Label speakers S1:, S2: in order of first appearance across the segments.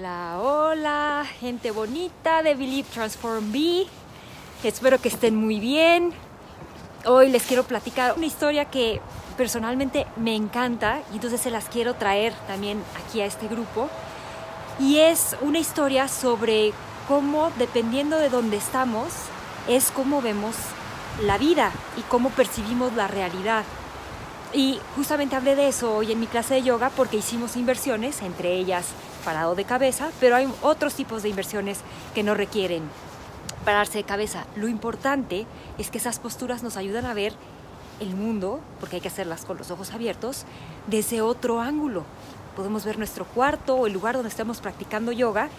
S1: Hola, hola, gente bonita de Believe Transform Be. Espero que estén muy bien. Hoy les quiero platicar una historia que personalmente me encanta y entonces se las quiero traer también aquí a este grupo. Y es una historia sobre cómo, dependiendo de dónde estamos, es cómo vemos la vida y cómo percibimos la realidad. Y justamente hablé de eso hoy en mi clase de yoga porque hicimos inversiones, entre ellas parado de cabeza, pero hay otros tipos de inversiones que no requieren pararse de cabeza. Lo importante es que esas posturas nos ayudan a ver el mundo, porque hay que hacerlas con los ojos abiertos, desde otro ángulo. Podemos ver nuestro cuarto o el lugar donde estamos practicando yoga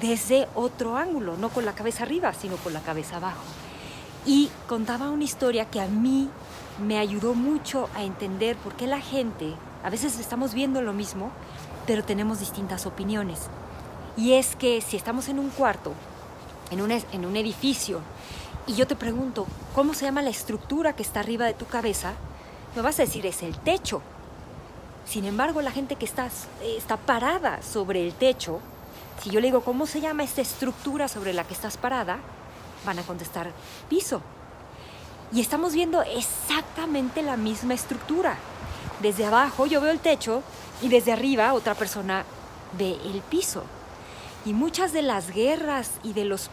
S1: desde otro ángulo, no con la cabeza arriba, sino con la cabeza abajo. Y contaba una historia que a mí me ayudó mucho a entender por qué la gente, a veces estamos viendo lo mismo, pero tenemos distintas opiniones. Y es que si estamos en un cuarto, en un, en un edificio, y yo te pregunto, ¿cómo se llama la estructura que está arriba de tu cabeza? Me vas a decir, es el techo. Sin embargo, la gente que está, está parada sobre el techo, si yo le digo, ¿cómo se llama esta estructura sobre la que estás parada? Van a contestar, piso. Y estamos viendo exactamente la misma estructura. Desde abajo yo veo el techo y desde arriba otra persona ve el piso. Y muchas de las guerras y de los,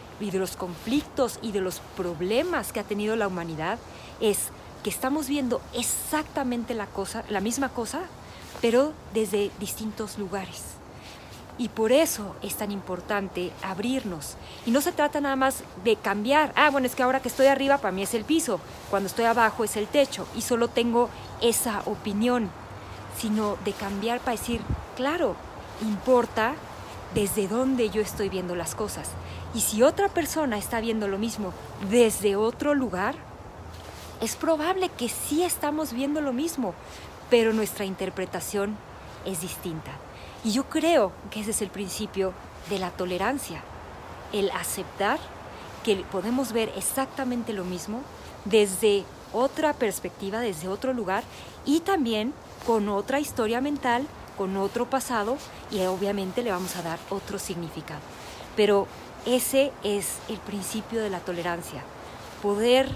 S1: conflictos y de los problemas que ha tenido la humanidad es que estamos viendo exactamente la, cosa, la misma cosa, pero desde distintos lugares. Y por eso es tan importante abrirnos. Y no se trata nada más de cambiar. Ah, bueno, es que ahora que estoy arriba para mí es el piso, cuando estoy abajo es el techo y solo tengo esa opinión, sino de cambiar para decir, claro, importa desde dónde yo estoy viendo las cosas. Y si otra persona está viendo lo mismo desde otro lugar, es probable que sí estamos viendo lo mismo, pero nuestra interpretación es distinta. Y yo creo que ese es el principio de la tolerancia, el aceptar que podemos ver exactamente lo mismo desde otra perspectiva, desde otro lugar y también con otra historia mental, con otro pasado y obviamente le vamos a dar otro significado. Pero ese es el principio de la tolerancia, poder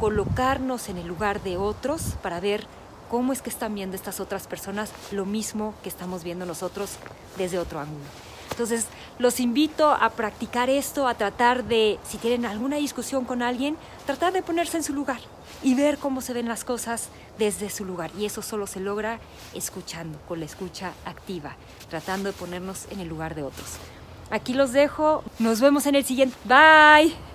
S1: colocarnos en el lugar de otros para ver cómo es que están viendo estas otras personas lo mismo que estamos viendo nosotros desde otro ángulo. Entonces, los invito a practicar esto, a tratar de, si tienen alguna discusión con alguien, tratar de ponerse en su lugar y ver cómo se ven las cosas desde su lugar. Y eso solo se logra escuchando, con la escucha activa, tratando de ponernos en el lugar de otros. Aquí los dejo, nos vemos en el siguiente. Bye.